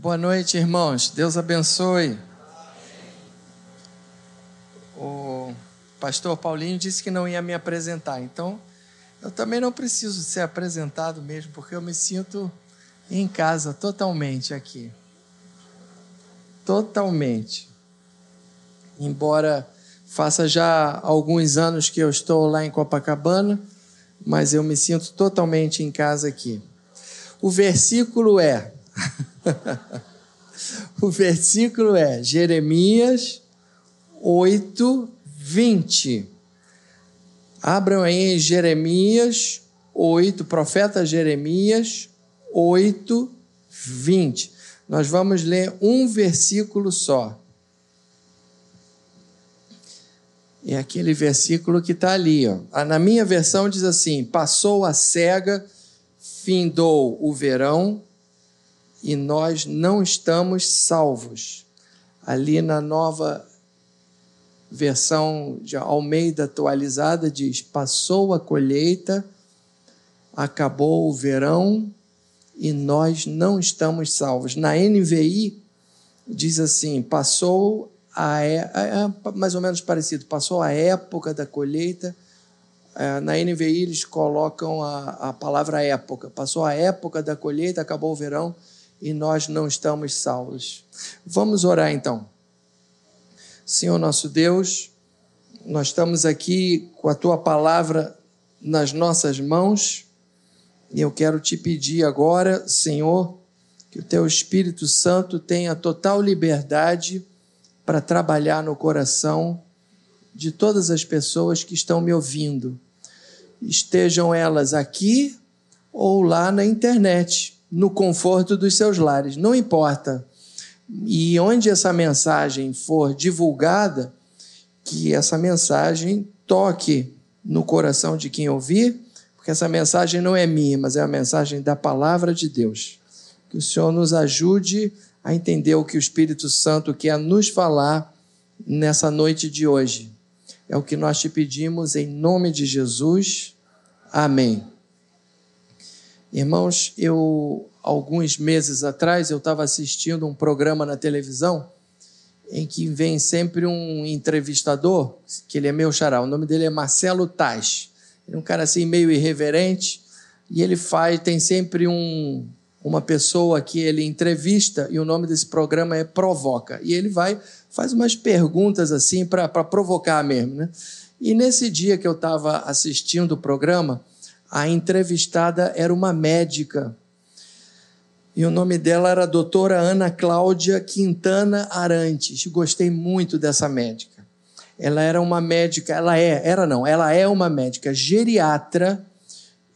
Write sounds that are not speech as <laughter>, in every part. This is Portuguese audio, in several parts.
Boa noite, irmãos. Deus abençoe. O pastor Paulinho disse que não ia me apresentar, então eu também não preciso ser apresentado mesmo, porque eu me sinto em casa totalmente aqui. Totalmente. Embora faça já alguns anos que eu estou lá em Copacabana, mas eu me sinto totalmente em casa aqui. O versículo é <laughs> o versículo é Jeremias 8, 20. Abram aí em Jeremias 8, profeta Jeremias 8, 20. Nós vamos ler um versículo só. É aquele versículo que está ali. Ó. Ah, na minha versão diz assim: Passou a cega, findou o verão, e nós não estamos salvos. Ali na nova versão de Almeida atualizada diz: passou a colheita, acabou o verão e nós não estamos salvos. Na NVI diz assim: passou a é, é mais ou menos parecido, passou a época da colheita. É, na NVI eles colocam a, a palavra época. Passou a época da colheita, acabou o verão e nós não estamos salvos. Vamos orar então. Senhor nosso Deus, nós estamos aqui com a tua palavra nas nossas mãos e eu quero te pedir agora, Senhor, que o teu Espírito Santo tenha total liberdade para trabalhar no coração de todas as pessoas que estão me ouvindo, estejam elas aqui ou lá na internet no conforto dos seus lares, não importa. E onde essa mensagem for divulgada, que essa mensagem toque no coração de quem ouvir, porque essa mensagem não é minha, mas é a mensagem da palavra de Deus. Que o Senhor nos ajude a entender o que o Espírito Santo quer nos falar nessa noite de hoje. É o que nós te pedimos em nome de Jesus. Amém. Irmãos, eu alguns meses atrás eu estava assistindo um programa na televisão em que vem sempre um entrevistador, que ele é meu xará, o nome dele é Marcelo Tais. Ele é um cara assim meio irreverente e ele faz, tem sempre um, uma pessoa que ele entrevista e o nome desse programa é Provoca. E ele vai, faz umas perguntas assim para provocar mesmo, né? E nesse dia que eu estava assistindo o programa, a entrevistada era uma médica. E o nome dela era doutora Ana Cláudia Quintana Arantes. Gostei muito dessa médica. Ela era uma médica, ela é, era não, ela é uma médica geriatra,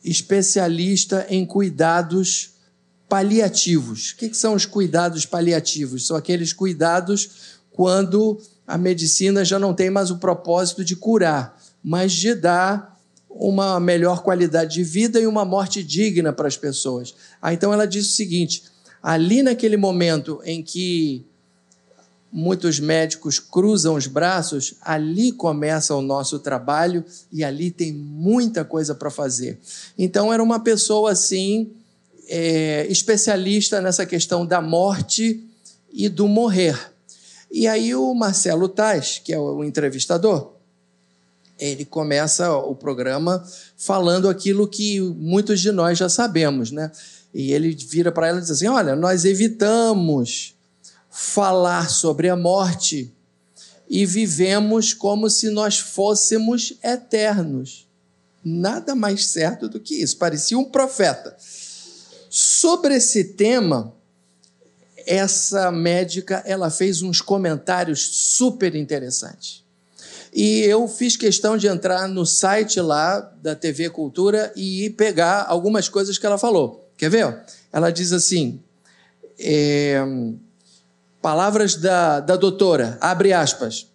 especialista em cuidados paliativos. O que, que são os cuidados paliativos? São aqueles cuidados quando a medicina já não tem mais o propósito de curar, mas de dar uma melhor qualidade de vida e uma morte digna para as pessoas. Ah, então ela diz o seguinte: ali naquele momento em que muitos médicos cruzam os braços, ali começa o nosso trabalho e ali tem muita coisa para fazer. Então era uma pessoa assim, é, especialista nessa questão da morte e do morrer. E aí o Marcelo Tais, que é o entrevistador, ele começa o programa falando aquilo que muitos de nós já sabemos, né? E ele vira para ela e diz assim: Olha, nós evitamos falar sobre a morte e vivemos como se nós fôssemos eternos. Nada mais certo do que isso. Parecia um profeta. Sobre esse tema, essa médica ela fez uns comentários super interessantes. E eu fiz questão de entrar no site lá da TV Cultura e pegar algumas coisas que ela falou. Quer ver? Ela diz assim: é, palavras da, da doutora, abre aspas.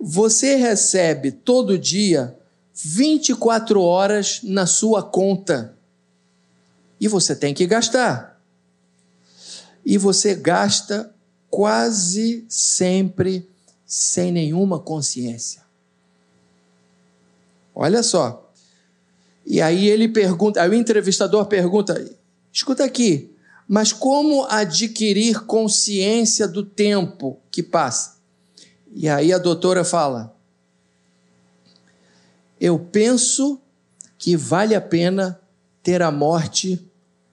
Você recebe todo dia 24 horas na sua conta e você tem que gastar. E você gasta quase sempre sem nenhuma consciência. Olha só. E aí ele pergunta, aí o entrevistador pergunta: escuta aqui, Mas como adquirir consciência do tempo que passa? E aí a doutora fala: Eu penso que vale a pena ter a morte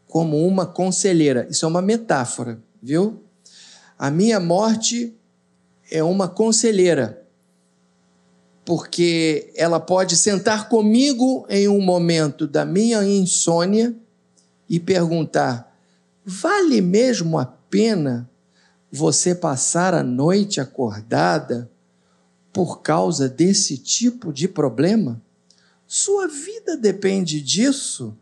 como uma conselheira. Isso é uma metáfora, viu? A minha morte é uma conselheira, porque ela pode sentar comigo em um momento da minha insônia e perguntar: vale mesmo a pena você passar a noite acordada por causa desse tipo de problema? Sua vida depende disso.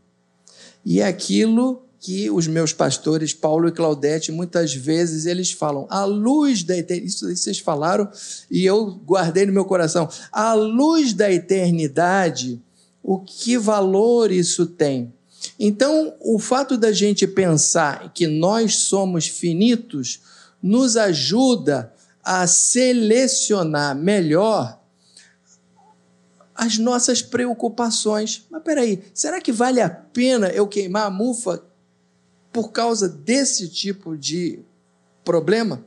E aquilo que os meus pastores, Paulo e Claudete, muitas vezes eles falam, a luz da eternidade, isso vocês falaram e eu guardei no meu coração, a luz da eternidade, o que valor isso tem? Então, o fato da gente pensar que nós somos finitos nos ajuda a selecionar melhor as nossas preocupações. Mas peraí, será que vale a pena eu queimar a mufa por causa desse tipo de problema?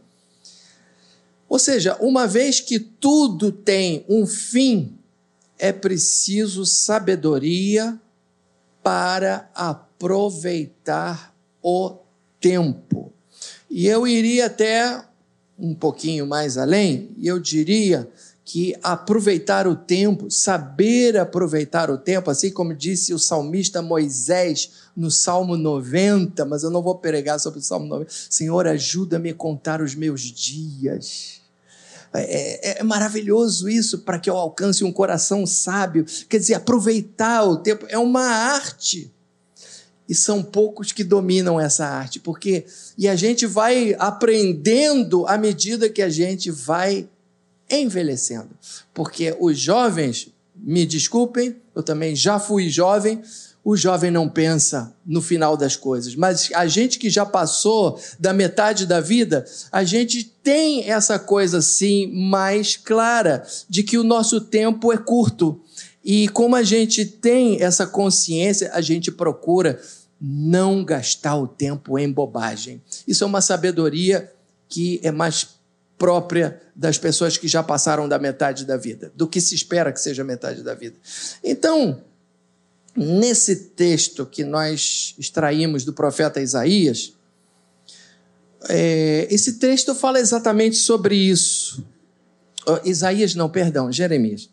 Ou seja, uma vez que tudo tem um fim, é preciso sabedoria para aproveitar o tempo. E eu iria até um pouquinho mais além, e eu diria que aproveitar o tempo, saber aproveitar o tempo, assim como disse o salmista Moisés no Salmo 90, mas eu não vou pregar sobre o Salmo 90. Senhor, ajuda-me a contar os meus dias. É, é, é maravilhoso isso para que eu alcance um coração sábio. Quer dizer, aproveitar o tempo é uma arte. E são poucos que dominam essa arte, porque e a gente vai aprendendo à medida que a gente vai envelhecendo. Porque os jovens, me desculpem, eu também já fui jovem, o jovem não pensa no final das coisas, mas a gente que já passou da metade da vida, a gente tem essa coisa assim mais clara de que o nosso tempo é curto. E como a gente tem essa consciência, a gente procura não gastar o tempo em bobagem. Isso é uma sabedoria que é mais própria das pessoas que já passaram da metade da vida, do que se espera que seja metade da vida. Então, nesse texto que nós extraímos do profeta Isaías, é, esse texto fala exatamente sobre isso. Oh, Isaías, não, perdão, Jeremias.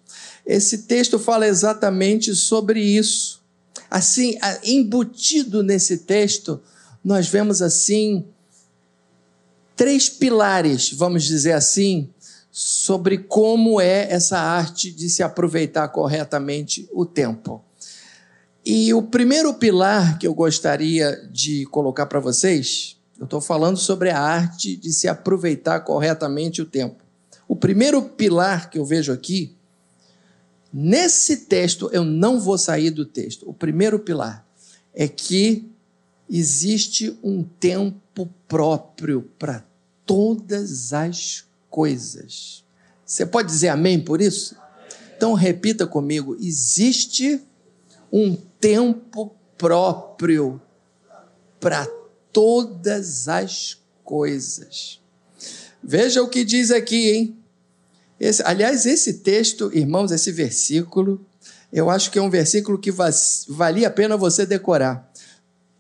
Esse texto fala exatamente sobre isso. Assim, embutido nesse texto, nós vemos assim três pilares, vamos dizer assim, sobre como é essa arte de se aproveitar corretamente o tempo. E o primeiro pilar que eu gostaria de colocar para vocês, eu estou falando sobre a arte de se aproveitar corretamente o tempo. O primeiro pilar que eu vejo aqui, nesse texto, eu não vou sair do texto. O primeiro pilar é que existe um tempo próprio para todas as coisas. Você pode dizer amém por isso? Então repita comigo: existe um tempo próprio para todas as coisas. Veja o que diz aqui, hein? Esse, aliás, esse texto, irmãos, esse versículo, eu acho que é um versículo que valia a pena você decorar.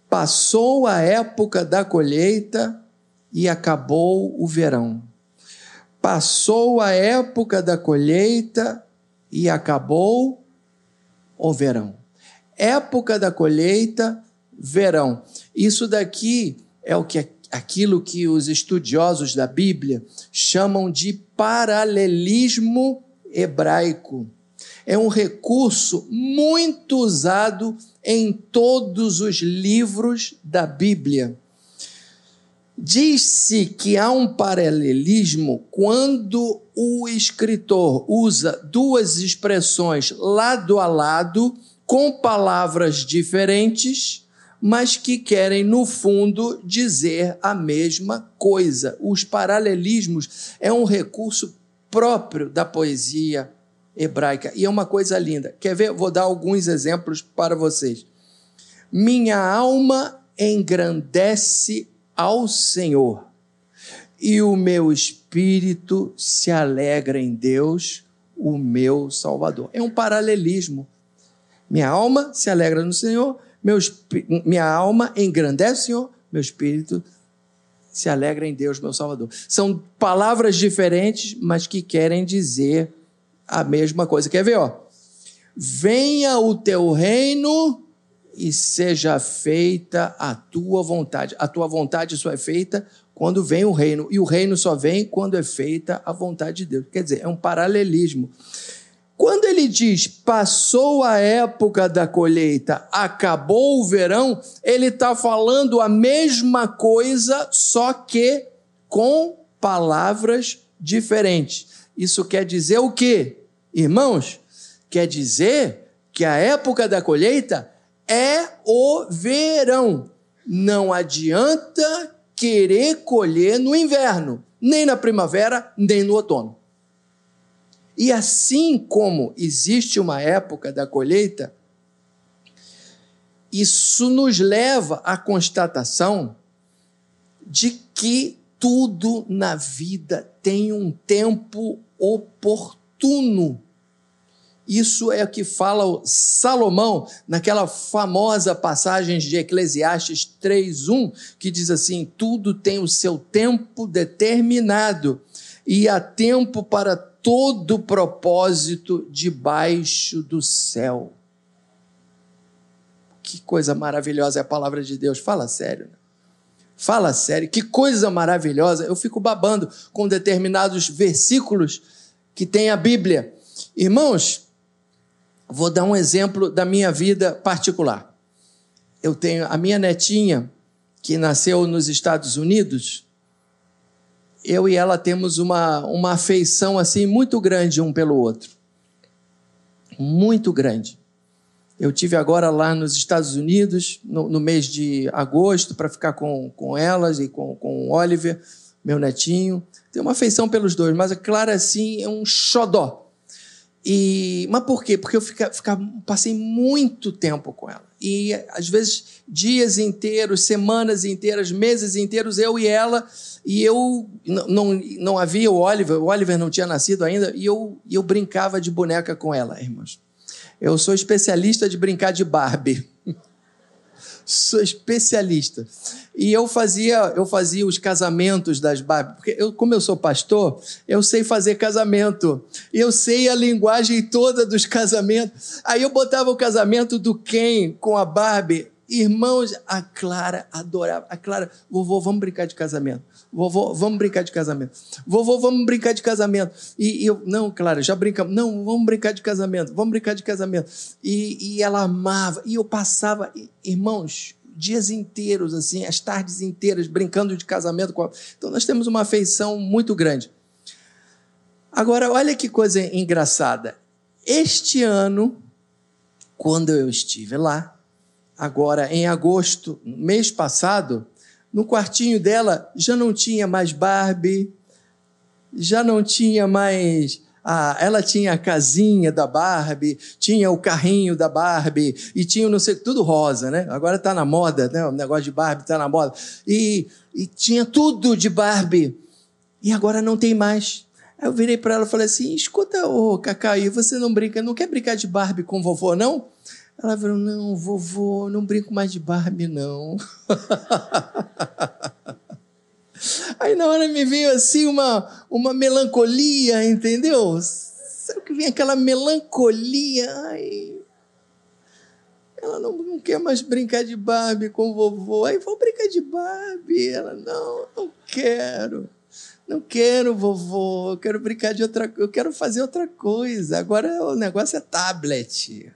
Passou a época da colheita, e acabou o verão. Passou a época da colheita e acabou o verão. Época da colheita, verão. Isso daqui é o que aquilo que os estudiosos da Bíblia chamam de paralelismo hebraico. É um recurso muito usado em todos os livros da Bíblia. Diz-se que há um paralelismo quando o escritor usa duas expressões lado a lado, com palavras diferentes, mas que querem, no fundo, dizer a mesma coisa. Os paralelismos é um recurso próprio da poesia hebraica e é uma coisa linda. Quer ver? Vou dar alguns exemplos para vocês. Minha alma engrandece ao Senhor, e o meu espírito se alegra em Deus, o meu Salvador. É um paralelismo. Minha alma se alegra no Senhor, meu, minha alma engrandece o Senhor, meu espírito se alegra em Deus, meu Salvador. São palavras diferentes, mas que querem dizer a mesma coisa. Quer ver, ó? Venha o teu reino e seja feita a tua vontade. A tua vontade só é feita quando vem o reino, e o reino só vem quando é feita a vontade de Deus. Quer dizer, é um paralelismo. Quando ele diz passou a época da colheita, acabou o verão, ele está falando a mesma coisa, só que com palavras diferentes. Isso quer dizer o quê? Irmãos, quer dizer que a época da colheita é o verão. Não adianta querer colher no inverno, nem na primavera, nem no outono. E assim como existe uma época da colheita, isso nos leva à constatação de que tudo na vida tem um tempo oportuno isso é o que fala Salomão naquela famosa passagem de Eclesiastes 3:1, que diz assim: "Tudo tem o seu tempo determinado, e há tempo para todo propósito debaixo do céu." Que coisa maravilhosa é a palavra de Deus. Fala sério. Né? Fala sério. Que coisa maravilhosa. Eu fico babando com determinados versículos que tem a Bíblia. Irmãos, Vou dar um exemplo da minha vida particular. Eu tenho a minha netinha, que nasceu nos Estados Unidos. Eu e ela temos uma, uma afeição assim muito grande um pelo outro. Muito grande. Eu tive agora lá nos Estados Unidos, no, no mês de agosto, para ficar com, com elas e com, com o Oliver, meu netinho. Tenho uma afeição pelos dois, mas a Clara, assim, é um xodó. E, mas por quê? Porque eu fica, fica, passei muito tempo com ela. E às vezes dias inteiros, semanas inteiras, meses inteiros, eu e ela, e eu não, não, havia o Oliver, o Oliver não tinha nascido ainda, e eu, eu brincava de boneca com ela, irmãos. Eu sou especialista de brincar de Barbie. <laughs> sou especialista. E eu fazia, eu fazia os casamentos das Barbie, porque eu, como eu sou pastor, eu sei fazer casamento. Eu sei a linguagem toda dos casamentos. Aí eu botava o casamento do Ken com a Barbie. Irmãos, a Clara adorava. A Clara, vovô, vamos brincar de casamento. Vovô, vamos brincar de casamento. Vovô, vamos brincar de casamento. E, e eu, não, Clara, já brincamos. Não, vamos brincar de casamento. Vamos brincar de casamento. E, e ela amava. E eu passava, irmãos, dias inteiros, assim, as tardes inteiras, brincando de casamento com ela. Então nós temos uma afeição muito grande. Agora, olha que coisa engraçada. Este ano, quando eu estive lá, agora em agosto, mês passado, no quartinho dela já não tinha mais Barbie, já não tinha mais. Ah, ela tinha a casinha da Barbie, tinha o carrinho da Barbie, e tinha não sei, tudo rosa, né? Agora está na moda, né? O negócio de Barbie está na moda. E, e tinha tudo de Barbie. E agora não tem mais. Aí eu virei para ela e falei assim: escuta, ô Cacai, você não brinca, não quer brincar de Barbie com vovô, não? Ela falou: Não, vovô, não brinco mais de Barbie, não. <laughs> Aí na hora me veio assim uma, uma melancolia, entendeu? Sabe que vem aquela melancolia? Ai, ela não, não quer mais brincar de Barbie com vovô. Aí vou brincar de Barbie. Ela, não, não quero. Não quero, vovô. Eu quero brincar de outra Eu quero fazer outra coisa. Agora o negócio é tablet.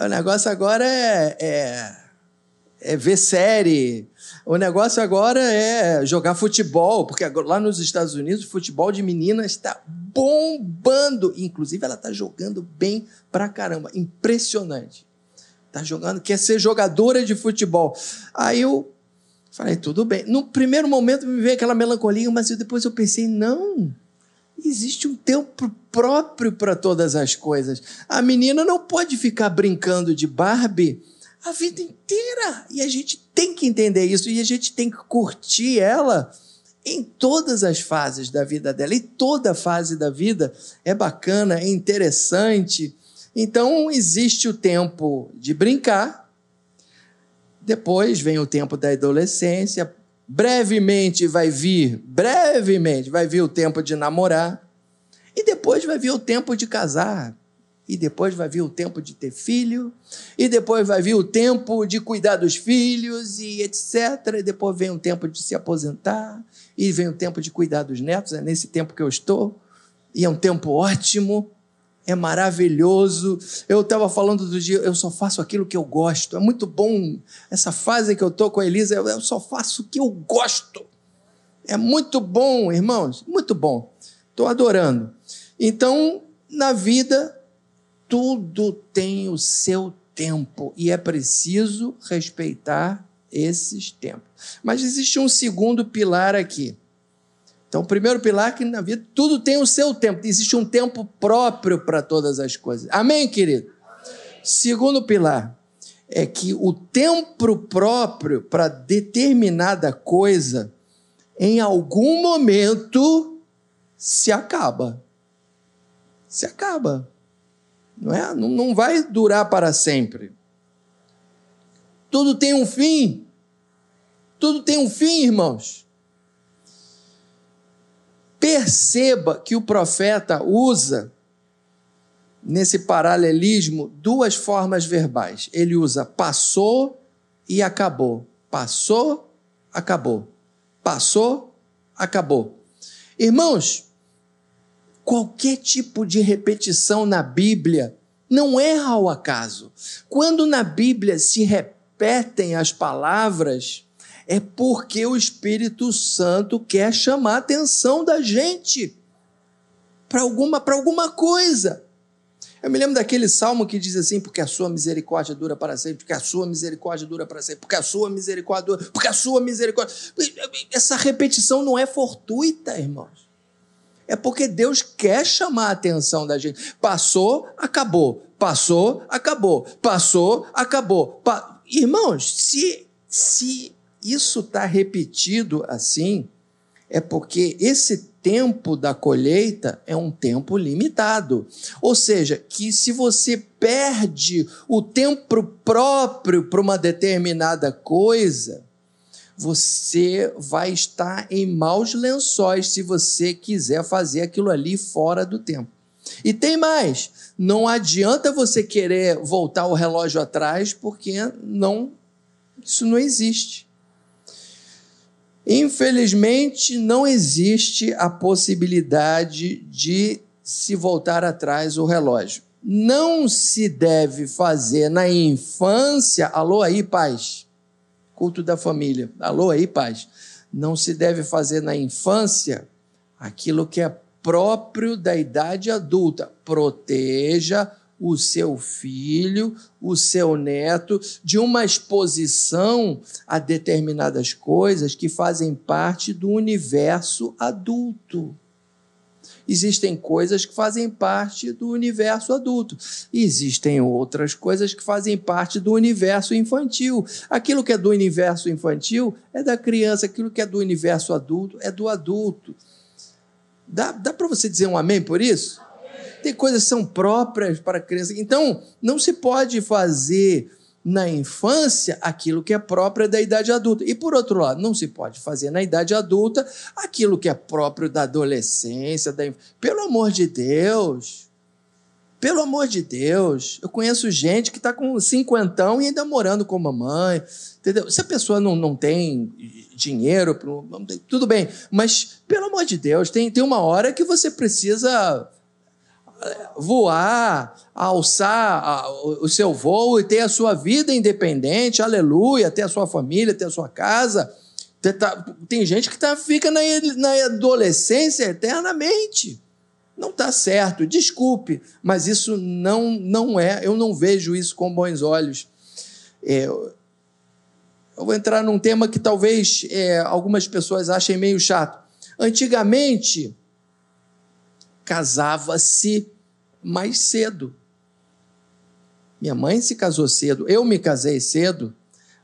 O negócio agora é, é, é ver série. O negócio agora é jogar futebol, porque lá nos Estados Unidos o futebol de meninas está bombando. Inclusive, ela está jogando bem pra caramba. Impressionante. Está jogando, quer ser jogadora de futebol. Aí eu falei, tudo bem. No primeiro momento me veio aquela melancolia, mas depois eu pensei, não Existe um tempo próprio para todas as coisas. A menina não pode ficar brincando de Barbie a vida inteira. E a gente tem que entender isso e a gente tem que curtir ela em todas as fases da vida dela. E toda fase da vida é bacana, é interessante. Então, existe o tempo de brincar, depois vem o tempo da adolescência, brevemente vai vir, brevemente vai vir o tempo de namorar, e depois vai vir o tempo de casar, e depois vai vir o tempo de ter filho, e depois vai vir o tempo de cuidar dos filhos, e etc. E depois vem o tempo de se aposentar, e vem o tempo de cuidar dos netos, é nesse tempo que eu estou, e é um tempo ótimo, é maravilhoso. Eu estava falando do dia, eu só faço aquilo que eu gosto. É muito bom essa fase que eu estou com a Elisa, eu só faço o que eu gosto. É muito bom, irmãos, muito bom. Estou adorando. Então, na vida, tudo tem o seu tempo e é preciso respeitar esses tempos. Mas existe um segundo pilar aqui. Então, o primeiro pilar é que na vida tudo tem o seu tempo, existe um tempo próprio para todas as coisas. Amém, querido? Amém. Segundo pilar é que o tempo próprio para determinada coisa, em algum momento, se acaba. Se acaba. Não, é? não, não vai durar para sempre. Tudo tem um fim. Tudo tem um fim, irmãos. Perceba que o profeta usa, nesse paralelismo, duas formas verbais. Ele usa passou e acabou. Passou, acabou. Passou, acabou. Irmãos, Qualquer tipo de repetição na Bíblia não é ao acaso. Quando na Bíblia se repetem as palavras, é porque o Espírito Santo quer chamar a atenção da gente para alguma, para alguma coisa. Eu me lembro daquele salmo que diz assim: porque a sua misericórdia dura para sempre, porque a sua misericórdia dura para sempre, porque a sua misericórdia dura, porque a sua misericórdia. Essa repetição não é fortuita, irmãos. É porque Deus quer chamar a atenção da gente. Passou, acabou. Passou, acabou. Passou, acabou. Pa... Irmãos, se, se isso está repetido assim, é porque esse tempo da colheita é um tempo limitado. Ou seja, que se você perde o tempo próprio para uma determinada coisa, você vai estar em maus lençóis se você quiser fazer aquilo ali fora do tempo. E tem mais, não adianta você querer voltar o relógio atrás, porque não isso não existe. Infelizmente, não existe a possibilidade de se voltar atrás o relógio. Não se deve fazer na infância, alô aí, paz culto da família. Alô aí, paz. Não se deve fazer na infância aquilo que é próprio da idade adulta. Proteja o seu filho, o seu neto, de uma exposição a determinadas coisas que fazem parte do universo adulto existem coisas que fazem parte do universo adulto, existem outras coisas que fazem parte do universo infantil. Aquilo que é do universo infantil é da criança, aquilo que é do universo adulto é do adulto. Dá, dá para você dizer um amém por isso? Tem coisas que são próprias para a criança. Então, não se pode fazer na infância aquilo que é próprio da idade adulta. E por outro lado, não se pode fazer na idade adulta aquilo que é próprio da adolescência, da... pelo amor de Deus. Pelo amor de Deus, eu conheço gente que está com cinquentão e ainda morando com mamãe, entendeu? Se a pessoa não, não tem dinheiro, tudo bem, mas pelo amor de Deus, tem, tem uma hora que você precisa voar, alçar o seu voo e ter a sua vida independente, aleluia, ter a sua família, ter a sua casa. Tá, tem gente que tá, fica na, adolescência eternamente. Não está certo, desculpe, mas isso não, não é, eu não vejo isso com bons olhos. É, eu vou entrar num tema que talvez é, algumas pessoas achem meio chato. Antigamente, casava-se mais cedo. Minha mãe se casou cedo, eu me casei cedo.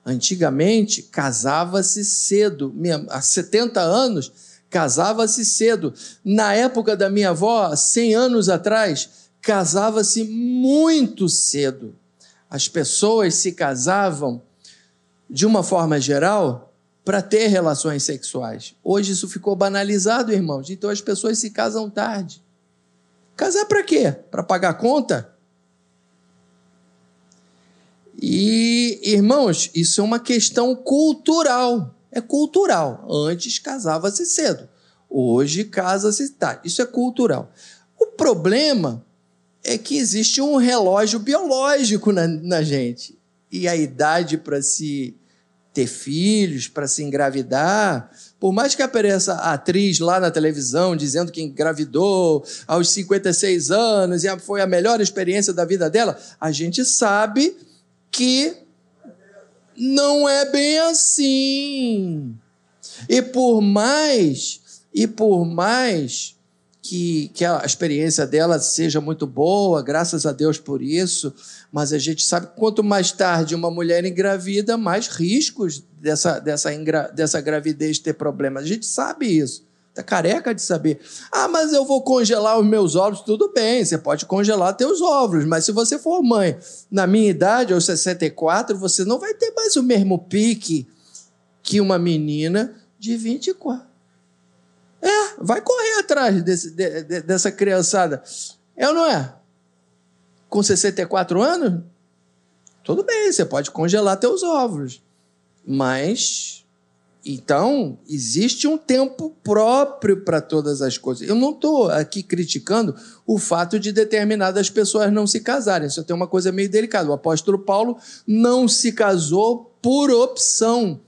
Antigamente, casava-se cedo. Minha, há 70 anos, casava-se cedo. Na época da minha avó, 100 anos atrás, casava-se muito cedo. As pessoas se casavam, de uma forma geral, para ter relações sexuais. Hoje isso ficou banalizado, irmãos. Então as pessoas se casam tarde. Casar para quê? Para pagar conta? E, irmãos, isso é uma questão cultural. É cultural. Antes casava-se cedo. Hoje casa-se tarde. Isso é cultural. O problema é que existe um relógio biológico na, na gente. E a idade para se ter filhos, para se engravidar, por mais que apareça a atriz lá na televisão dizendo que engravidou aos 56 anos e foi a melhor experiência da vida dela, a gente sabe que não é bem assim. E por mais, e por mais que, que a experiência dela seja muito boa, graças a Deus por isso, mas a gente sabe que quanto mais tarde uma mulher engravida, mais riscos dessa, dessa, dessa gravidez ter problemas. A gente sabe isso. Está careca de saber. Ah, mas eu vou congelar os meus ovos. Tudo bem, você pode congelar teus ovos, mas se você for mãe na minha idade, aos 64, você não vai ter mais o mesmo pique que uma menina de 24. É, vai correr atrás desse, de, de, dessa criançada. É ou não é? Com 64 anos? Tudo bem, você pode congelar teus ovos. Mas então, existe um tempo próprio para todas as coisas. Eu não estou aqui criticando o fato de determinadas pessoas não se casarem. Isso tem uma coisa meio delicada. O apóstolo Paulo não se casou por opção.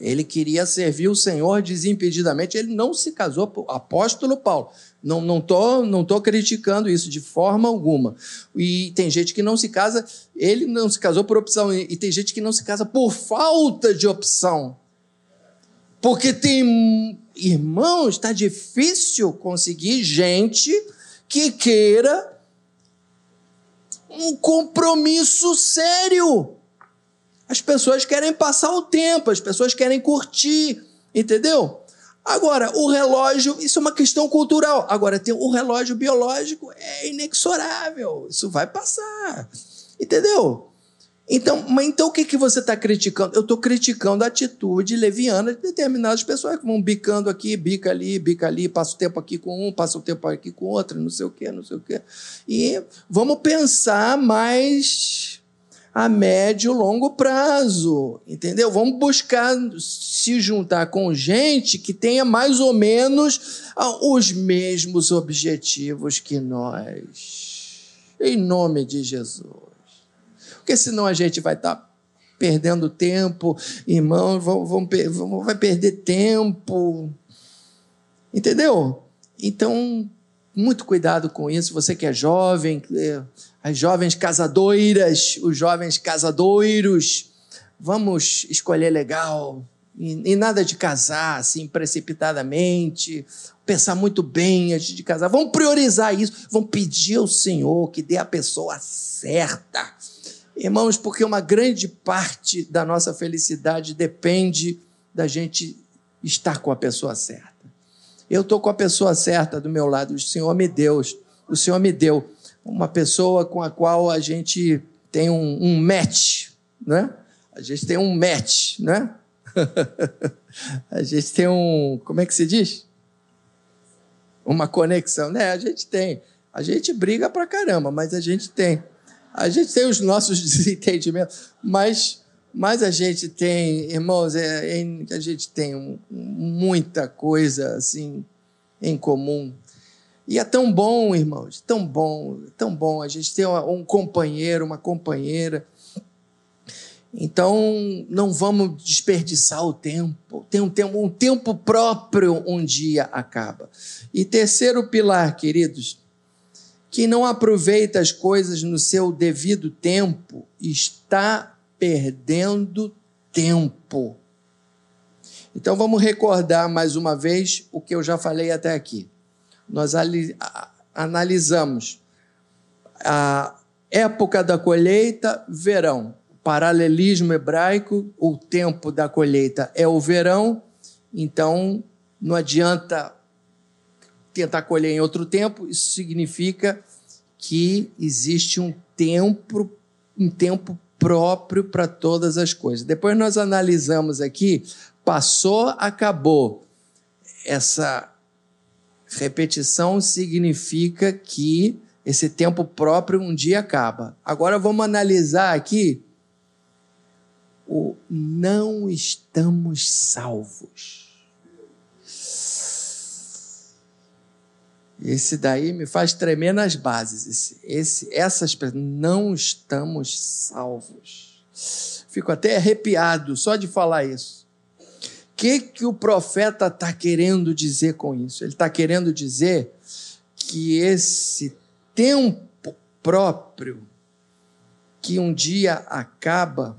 Ele queria servir o Senhor desimpedidamente. Ele não se casou. Apóstolo Paulo. Não não tô, não tô criticando isso de forma alguma. E tem gente que não se casa. Ele não se casou por opção. E tem gente que não se casa por falta de opção. Porque tem irmãos, está difícil conseguir gente que queira um compromisso sério. As pessoas querem passar o tempo, as pessoas querem curtir, entendeu? Agora, o relógio, isso é uma questão cultural. Agora, tem o relógio biológico, é inexorável, isso vai passar, entendeu? Então, mas então o que, que você está criticando? Eu estou criticando a atitude leviana de determinadas pessoas que vão bicando aqui, bica ali, bica ali, passa o tempo aqui com um, passa o tempo aqui com outro, não sei o quê, não sei o quê. E vamos pensar mais a médio e longo prazo, entendeu? Vamos buscar se juntar com gente que tenha mais ou menos ah, os mesmos objetivos que nós. Em nome de Jesus porque senão a gente vai estar tá perdendo tempo, irmão, vão, vão, vão, vai perder tempo. Entendeu? Então, muito cuidado com isso. Você que é jovem, é, as jovens casadoiras, os jovens casadoiros, vamos escolher legal. E, e nada de casar assim precipitadamente, pensar muito bem antes de casar. Vamos priorizar isso, vamos pedir ao Senhor que dê a pessoa certa Irmãos, porque uma grande parte da nossa felicidade depende da gente estar com a pessoa certa. Eu estou com a pessoa certa do meu lado, o Senhor me deu, o Senhor me deu uma pessoa com a qual a gente tem um, um match, né? A gente tem um match, né? <laughs> a gente tem um, como é que se diz? Uma conexão, né? A gente tem. A gente briga pra caramba, mas a gente tem. A gente tem os nossos <laughs> desentendimentos, mas, mas a gente tem, irmãos, é, é, a gente tem um, muita coisa assim em comum. E é tão bom, irmãos, tão bom, tão bom a gente ter um companheiro, uma companheira. Então, não vamos desperdiçar o tempo. Tem um tempo, um tempo próprio um dia acaba. E terceiro pilar, queridos, quem não aproveita as coisas no seu devido tempo está perdendo tempo. Então vamos recordar mais uma vez o que eu já falei até aqui. Nós analisamos a, época da colheita, verão. Paralelismo hebraico, o tempo da colheita é o verão, então não adianta tentar colher em outro tempo, isso significa que existe um tempo, um tempo próprio para todas as coisas. Depois nós analisamos aqui, passou, acabou. Essa repetição significa que esse tempo próprio um dia acaba. Agora vamos analisar aqui o não estamos salvos. Esse daí me faz tremer nas bases. Esse, esse, essas não estamos salvos. Fico até arrepiado só de falar isso. O que, que o profeta está querendo dizer com isso? Ele está querendo dizer que esse tempo próprio, que um dia acaba,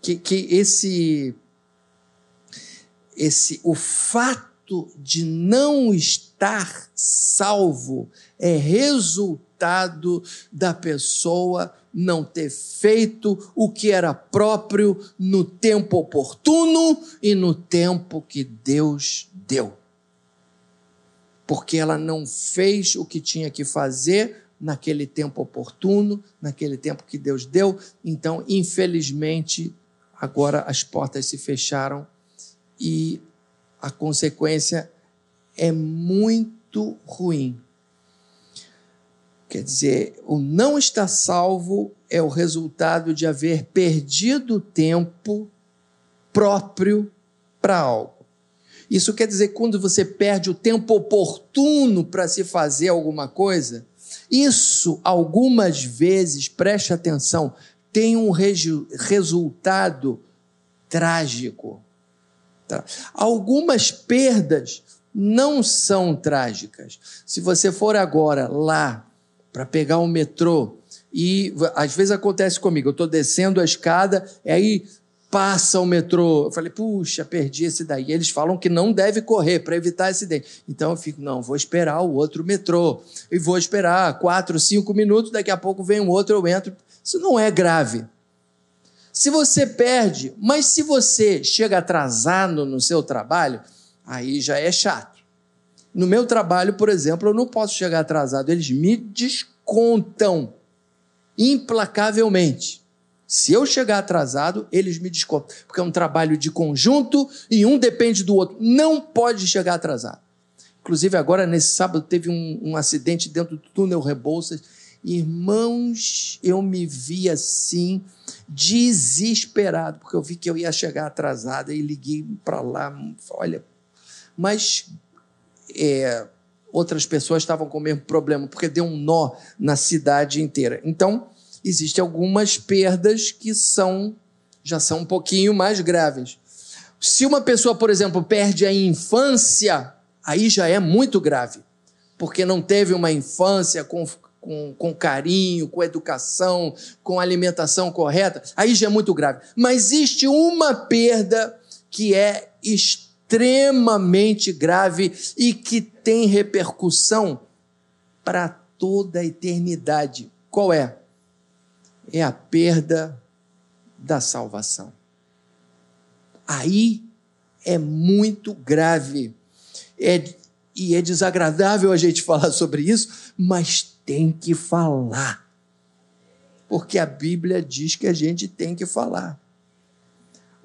que, que esse, esse, o fato de não estar estar salvo é resultado da pessoa não ter feito o que era próprio no tempo oportuno e no tempo que Deus deu. Porque ela não fez o que tinha que fazer naquele tempo oportuno, naquele tempo que Deus deu. Então, infelizmente, agora as portas se fecharam e a consequência é muito ruim. Quer dizer, o não estar salvo é o resultado de haver perdido tempo próprio para algo. Isso quer dizer quando você perde o tempo oportuno para se fazer alguma coisa, isso algumas vezes, preste atenção, tem um resultado trágico. Tá? Algumas perdas não são trágicas. Se você for agora lá para pegar um metrô, e às vezes acontece comigo, eu estou descendo a escada, e aí passa o metrô. Eu falei, puxa, perdi esse daí. Eles falam que não deve correr para evitar acidente. Então eu fico, não, vou esperar o outro metrô. E vou esperar quatro, cinco minutos, daqui a pouco vem um outro, eu entro. Isso não é grave. Se você perde, mas se você chega atrasado no seu trabalho, aí já é chato. No meu trabalho, por exemplo, eu não posso chegar atrasado, eles me descontam implacavelmente. Se eu chegar atrasado, eles me descontam, porque é um trabalho de conjunto e um depende do outro. Não pode chegar atrasado. Inclusive, agora, nesse sábado, teve um, um acidente dentro do túnel Rebouças. Irmãos, eu me vi assim, desesperado, porque eu vi que eu ia chegar atrasado e liguei para lá. Olha, mas é, outras pessoas estavam com o mesmo problema, porque deu um nó na cidade inteira. Então, existem algumas perdas que são já são um pouquinho mais graves. Se uma pessoa, por exemplo, perde a infância, aí já é muito grave, porque não teve uma infância com, com, com carinho, com educação, com alimentação correta, aí já é muito grave. Mas existe uma perda que é extremamente grave e que tem repercussão para toda a eternidade. Qual é? É a perda da salvação. Aí é muito grave. É, e é desagradável a gente <laughs> falar sobre isso, mas tem que falar. Porque a Bíblia diz que a gente tem que falar.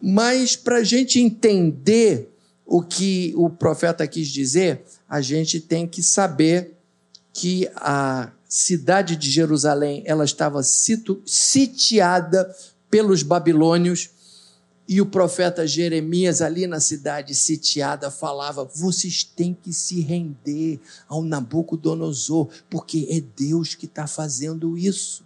Mas para a gente entender o que o profeta quis dizer, a gente tem que saber que a cidade de Jerusalém ela estava sitiada pelos babilônios e o profeta Jeremias ali na cidade sitiada falava: vocês têm que se render ao Nabucodonosor, porque é Deus que está fazendo isso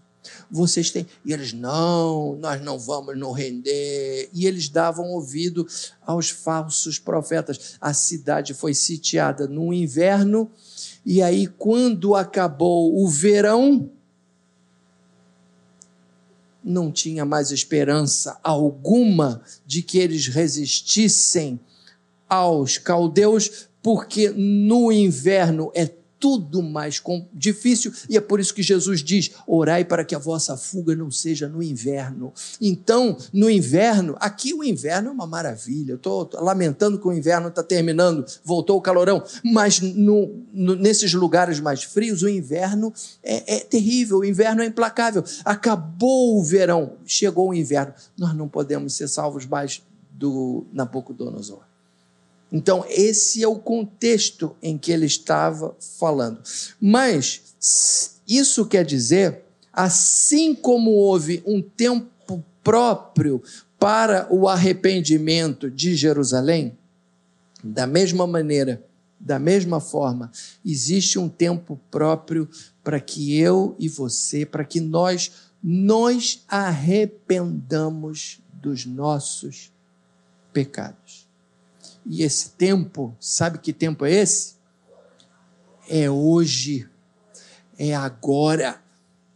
vocês têm. E eles, não, nós não vamos nos render. E eles davam ouvido aos falsos profetas. A cidade foi sitiada no inverno, e aí, quando acabou o verão, não tinha mais esperança alguma de que eles resistissem aos caldeus, porque no inverno é tudo mais difícil, e é por isso que Jesus diz: orai para que a vossa fuga não seja no inverno. Então, no inverno, aqui o inverno é uma maravilha. Eu estou lamentando que o inverno está terminando, voltou o calorão, mas no, no, nesses lugares mais frios, o inverno é, é terrível, o inverno é implacável. Acabou o verão, chegou o inverno. Nós não podemos ser salvos mais do Nabucodonosor. Então, esse é o contexto em que ele estava falando. Mas isso quer dizer, assim como houve um tempo próprio para o arrependimento de Jerusalém, da mesma maneira, da mesma forma, existe um tempo próprio para que eu e você, para que nós nós arrependamos dos nossos pecados. E esse tempo, sabe que tempo é esse? É hoje, é agora.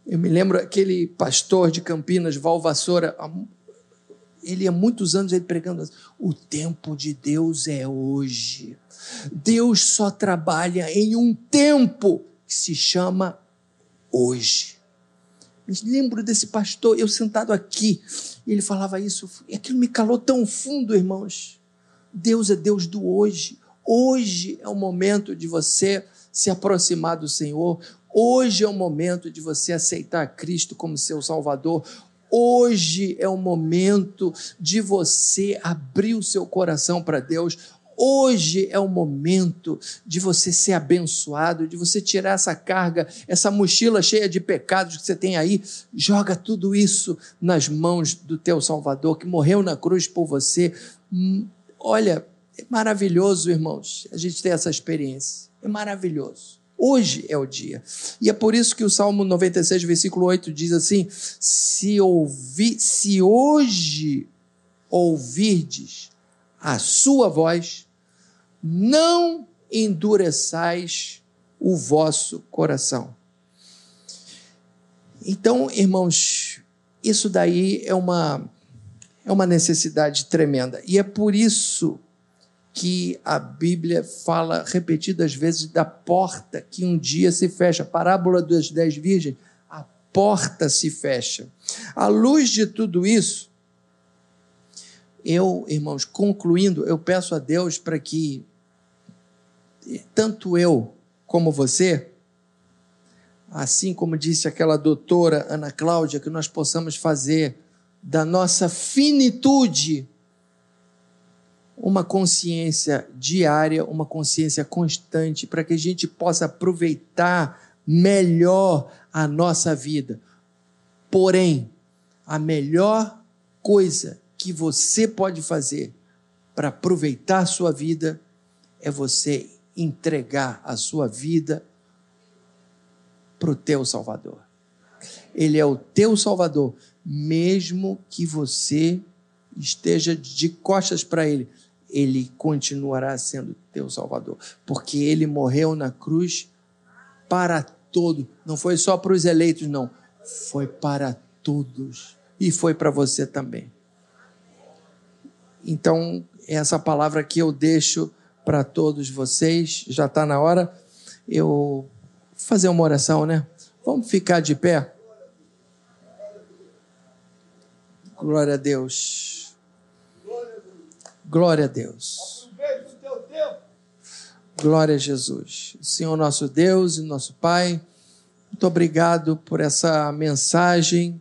Eu me lembro aquele pastor de Campinas, Val Vassoura, ele há muitos anos ele pregando assim, o tempo de Deus é hoje. Deus só trabalha em um tempo que se chama hoje. Eu lembro desse pastor, eu sentado aqui, ele falava isso, e aquilo me calou tão fundo, irmãos. Deus é Deus do hoje. Hoje é o momento de você se aproximar do Senhor. Hoje é o momento de você aceitar Cristo como seu Salvador. Hoje é o momento de você abrir o seu coração para Deus. Hoje é o momento de você ser abençoado, de você tirar essa carga, essa mochila cheia de pecados que você tem aí, joga tudo isso nas mãos do teu Salvador que morreu na cruz por você. Olha, é maravilhoso, irmãos, a gente ter essa experiência. É maravilhoso. Hoje é o dia. E é por isso que o Salmo 96, versículo 8 diz assim: Se, ouvi, se hoje ouvirdes a sua voz, não endureçais o vosso coração. Então, irmãos, isso daí é uma é uma necessidade tremenda. E é por isso que a Bíblia fala repetidas vezes da porta que um dia se fecha. A parábola das dez virgens, a porta se fecha. À luz de tudo isso, eu, irmãos, concluindo, eu peço a Deus para que tanto eu como você, assim como disse aquela doutora Ana Cláudia, que nós possamos fazer da nossa finitude uma consciência diária, uma consciência constante, para que a gente possa aproveitar melhor a nossa vida. Porém, a melhor coisa que você pode fazer para aproveitar a sua vida é você entregar a sua vida para o teu Salvador. Ele é o teu Salvador mesmo que você esteja de costas para Ele, Ele continuará sendo teu Salvador, porque Ele morreu na cruz para todo, não foi só para os eleitos, não, foi para todos e foi para você também. Então, essa palavra que eu deixo para todos vocês, já está na hora, eu fazer uma oração, né? Vamos ficar de pé. Glória a Deus. Glória a Deus. Glória a Jesus. Senhor nosso Deus e nosso Pai, muito obrigado por essa mensagem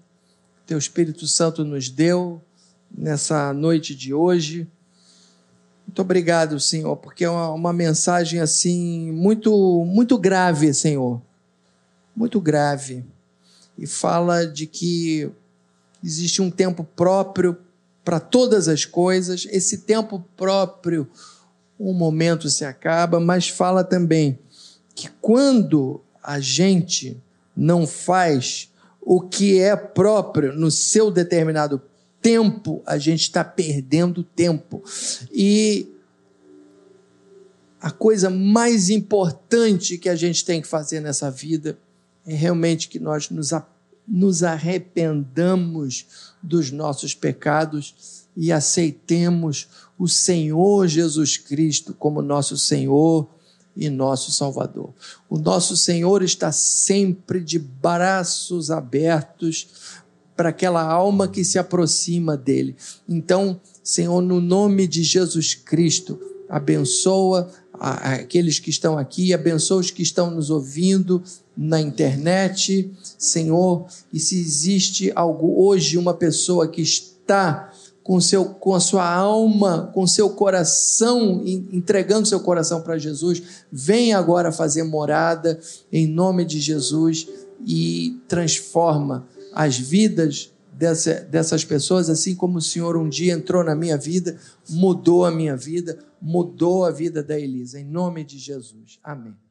que Teu Espírito Santo nos deu nessa noite de hoje. Muito obrigado, Senhor, porque é uma, uma mensagem assim muito muito grave, Senhor. Muito grave. E fala de que existe um tempo próprio para todas as coisas. Esse tempo próprio, um momento se acaba, mas fala também que quando a gente não faz o que é próprio no seu determinado tempo, a gente está perdendo tempo. E a coisa mais importante que a gente tem que fazer nessa vida é realmente que nós nos apoiemos nos arrependamos dos nossos pecados e aceitemos o Senhor Jesus Cristo como nosso Senhor e nosso Salvador. O nosso Senhor está sempre de braços abertos para aquela alma que se aproxima dele. Então, Senhor, no nome de Jesus Cristo, abençoa aqueles que estão aqui, abençoa os que estão nos ouvindo na internet, Senhor. E se existe algo hoje, uma pessoa que está com, seu, com a sua alma, com seu coração, entregando seu coração para Jesus, vem agora fazer morada em nome de Jesus e transforma as vidas dessa, dessas pessoas, assim como o Senhor um dia entrou na minha vida, mudou a minha vida, mudou a vida da Elisa. Em nome de Jesus. Amém.